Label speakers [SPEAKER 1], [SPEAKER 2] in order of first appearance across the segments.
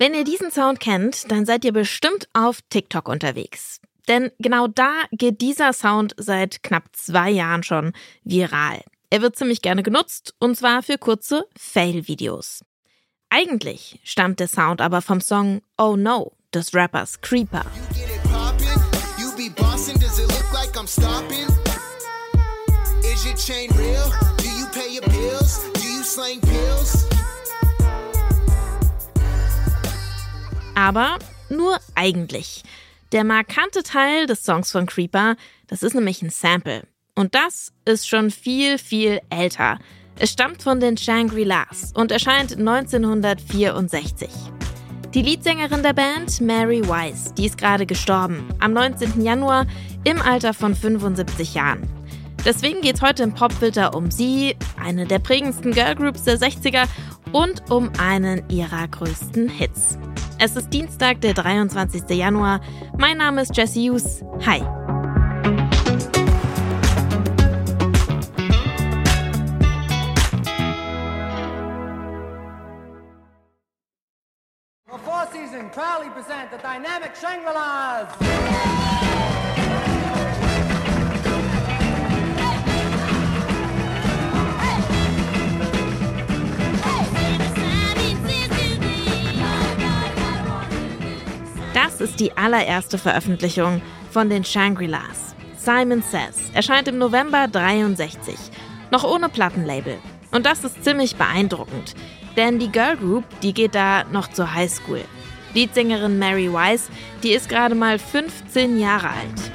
[SPEAKER 1] Wenn ihr diesen Sound kennt, dann seid ihr bestimmt auf TikTok unterwegs. Denn genau da geht dieser Sound seit knapp zwei Jahren schon viral. Er wird ziemlich gerne genutzt, und zwar für kurze Fail-Videos. Eigentlich stammt der Sound aber vom Song Oh No des Rappers Creeper. Aber nur eigentlich. Der markante Teil des Songs von Creeper, das ist nämlich ein Sample. Und das ist schon viel, viel älter. Es stammt von den Shangri-Las und erscheint 1964. Die Leadsängerin der Band, Mary Wise, die ist gerade gestorben, am 19. Januar im Alter von 75 Jahren. Deswegen geht es heute im Popfilter um sie, eine der prägendsten Girlgroups der 60er und um einen ihrer größten Hits. Es ist Dienstag, der 23. Januar. Mein Name ist Jesse Hughes. Hi.
[SPEAKER 2] Four Season proudly present the dynamic Shangri-Las.
[SPEAKER 1] Das ist die allererste Veröffentlichung von den Shangri-Las. Simon Says erscheint im November 63, noch ohne Plattenlabel. Und das ist ziemlich beeindruckend, denn die Girl Group, die geht da noch zur Highschool. Leadsängerin Mary Wise, die ist gerade mal 15 Jahre alt.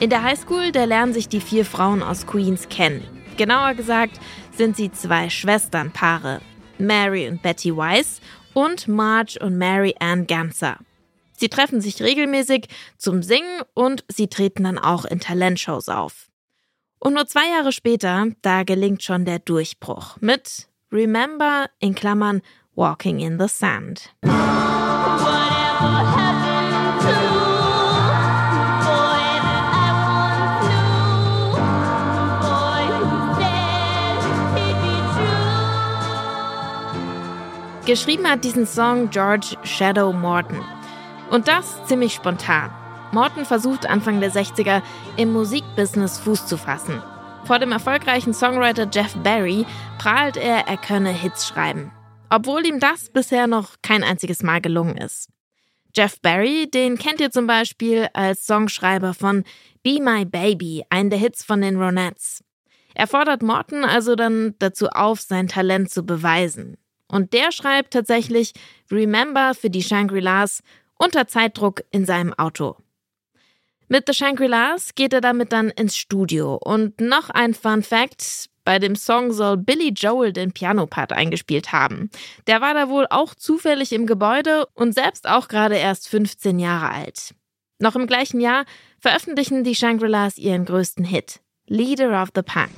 [SPEAKER 1] In der Highschool, da lernen sich die vier Frauen aus Queens kennen. Genauer gesagt sind sie zwei Schwesternpaare, Mary und Betty Weiss und Marge und Mary Ann Ganser. Sie treffen sich regelmäßig zum Singen und sie treten dann auch in Talentshows auf. Und nur zwei Jahre später, da gelingt schon der Durchbruch mit Remember in Klammern Walking in the Sand. Geschrieben hat diesen Song George Shadow Morton. Und das ziemlich spontan. Morton versucht Anfang der 60er im Musikbusiness Fuß zu fassen. Vor dem erfolgreichen Songwriter Jeff Barry prahlt er, er könne Hits schreiben. Obwohl ihm das bisher noch kein einziges Mal gelungen ist. Jeff Barry, den kennt ihr zum Beispiel als Songschreiber von Be My Baby, einen der Hits von den Ronettes. Er fordert Morton also dann dazu auf, sein Talent zu beweisen. Und der schreibt tatsächlich Remember für die Shangri-Las unter Zeitdruck in seinem Auto. Mit The Shangri-Las geht er damit dann ins Studio. Und noch ein Fun Fact: Bei dem Song soll Billy Joel den Pianopart eingespielt haben. Der war da wohl auch zufällig im Gebäude und selbst auch gerade erst 15 Jahre alt. Noch im gleichen Jahr veröffentlichen die Shangri-Las ihren größten Hit: Leader of the Pack.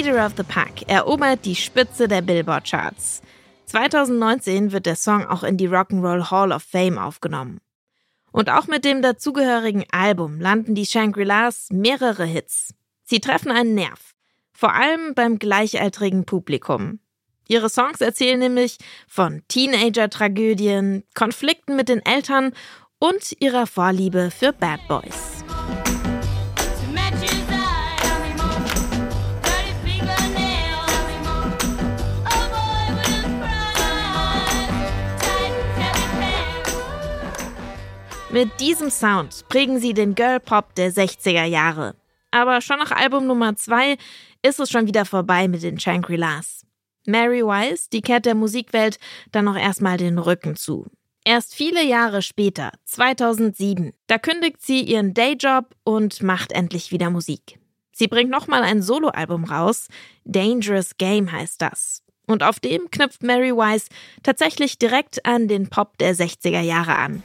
[SPEAKER 1] Leader of the Pack erobert die Spitze der Billboard-Charts. 2019 wird der Song auch in die Rock'n'Roll Hall of Fame aufgenommen. Und auch mit dem dazugehörigen Album landen die Shangri-Las mehrere Hits. Sie treffen einen Nerv, vor allem beim gleichaltrigen Publikum. Ihre Songs erzählen nämlich von Teenager-Tragödien, Konflikten mit den Eltern und ihrer Vorliebe für Bad Boys. Mit diesem Sound prägen sie den Girl Pop der 60er Jahre. Aber schon nach Album Nummer 2 ist es schon wieder vorbei mit den Shangri-Las. Mary Wise, die kehrt der Musikwelt dann noch erstmal den Rücken zu. Erst viele Jahre später, 2007, da kündigt sie ihren Dayjob und macht endlich wieder Musik. Sie bringt nochmal ein Soloalbum raus, Dangerous Game heißt das. Und auf dem knüpft Mary Wise tatsächlich direkt an den Pop der 60er Jahre an.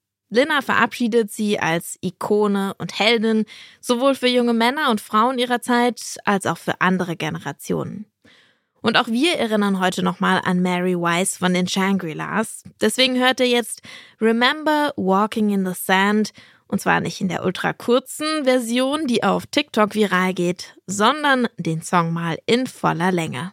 [SPEAKER 1] Linner verabschiedet sie als Ikone und Heldin, sowohl für junge Männer und Frauen ihrer Zeit als auch für andere Generationen. Und auch wir erinnern heute nochmal an Mary Wise von den Shangri-Las. Deswegen hört ihr jetzt Remember Walking in the Sand und zwar nicht in der ultra kurzen Version, die auf TikTok viral geht, sondern den Song mal in voller Länge.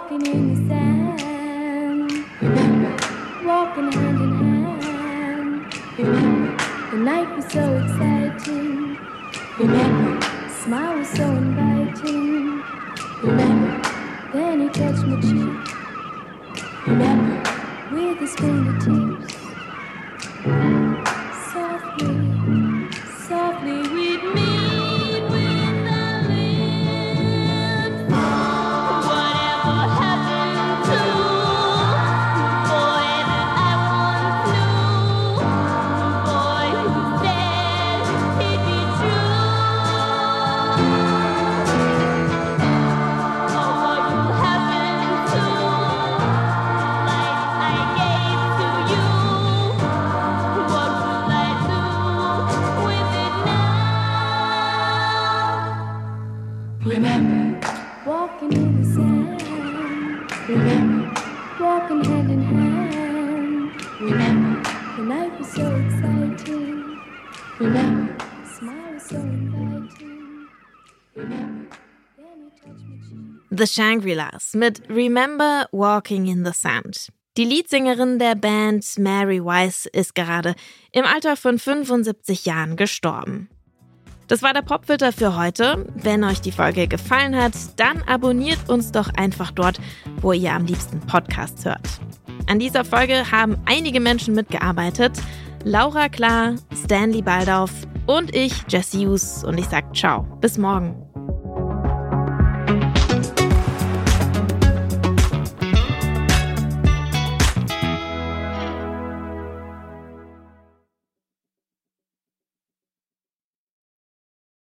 [SPEAKER 1] Walking in the sand. Walking hand in hand. The night was so exciting. Remember, smile was so inviting. Remember, then he touched my cheek. Remember, with his fingertips. The Shangri-Las mit Remember Walking in the Sand. Die Leadsängerin der Band Mary Wise ist gerade im Alter von 75 Jahren gestorben. Das war der Popfilter für heute. Wenn euch die Folge gefallen hat, dann abonniert uns doch einfach dort, wo ihr am liebsten Podcasts hört. An dieser Folge haben einige Menschen mitgearbeitet. Laura Klar, Stanley Baldauf und ich, Jesse Hughes. Und ich sage ciao. Bis morgen.